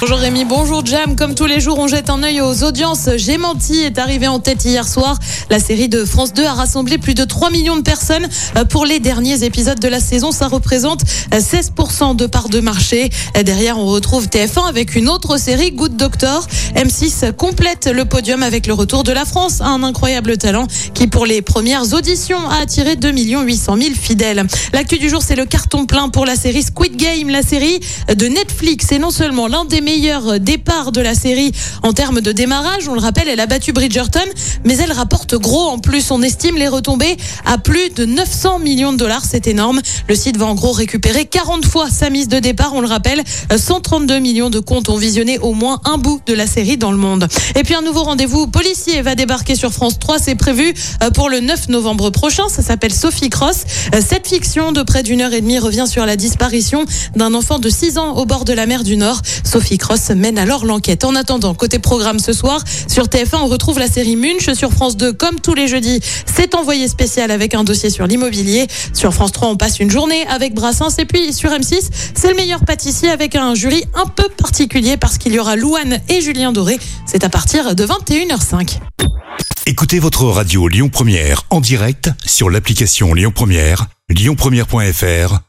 Bonjour Rémi, bonjour Jam. Comme tous les jours, on jette un œil aux audiences. J'ai menti est arrivé en tête hier soir. La série de France 2 a rassemblé plus de 3 millions de personnes euh, pour les derniers épisodes de la saison. Ça représente euh, 16% de part de marché. Euh, Derrière, on retrouve TF1 avec une autre série, Good Doctor. M6 complète le podium avec le retour de la France, un incroyable talent qui, pour les premières auditions, a attiré 2 800 000 fidèles. L'actu du jour, c'est le carton plein pour la série Squid Game, la série de Netflix. Et non seulement l'un des meilleurs départs de la série en termes de démarrage, on le rappelle, elle a battu Bridgerton, mais elle rapporte gros en plus. On estime les retombées à plus de 900 millions de dollars, c'est énorme. Le site va en gros récupérer 40 fois sa mise de départ, on le rappelle. 132 millions de comptes ont visionné au moins un bout de la série dans le monde. Et puis un nouveau rendez-vous policier va débarquer sur France 3, c'est prévu euh, pour le 9 novembre prochain. Ça s'appelle Sophie Cross. Euh, Cette fiction de près d'une heure et demie revient sur la disparition d'un enfant de 6 ans au bord de la mer du Nord. Sophie Cross mène alors l'enquête. En attendant, côté programme ce soir, sur TF1, on retrouve la série Munch. Sur France 2, comme tous les jeudis, c'est envoyé spécial avec un dossier sur l'immobilier. Sur France 3, on passe une journée avec Brassens. Et puis sur M6, c'est le meilleur pâtissier avec un jury un peu particulier parce qu'il y aura Louane et Julien Doré. C'est à partir de 21h05. Écoutez votre radio Lyon Première en direct sur l'application Lyon Première, lyonpremière.fr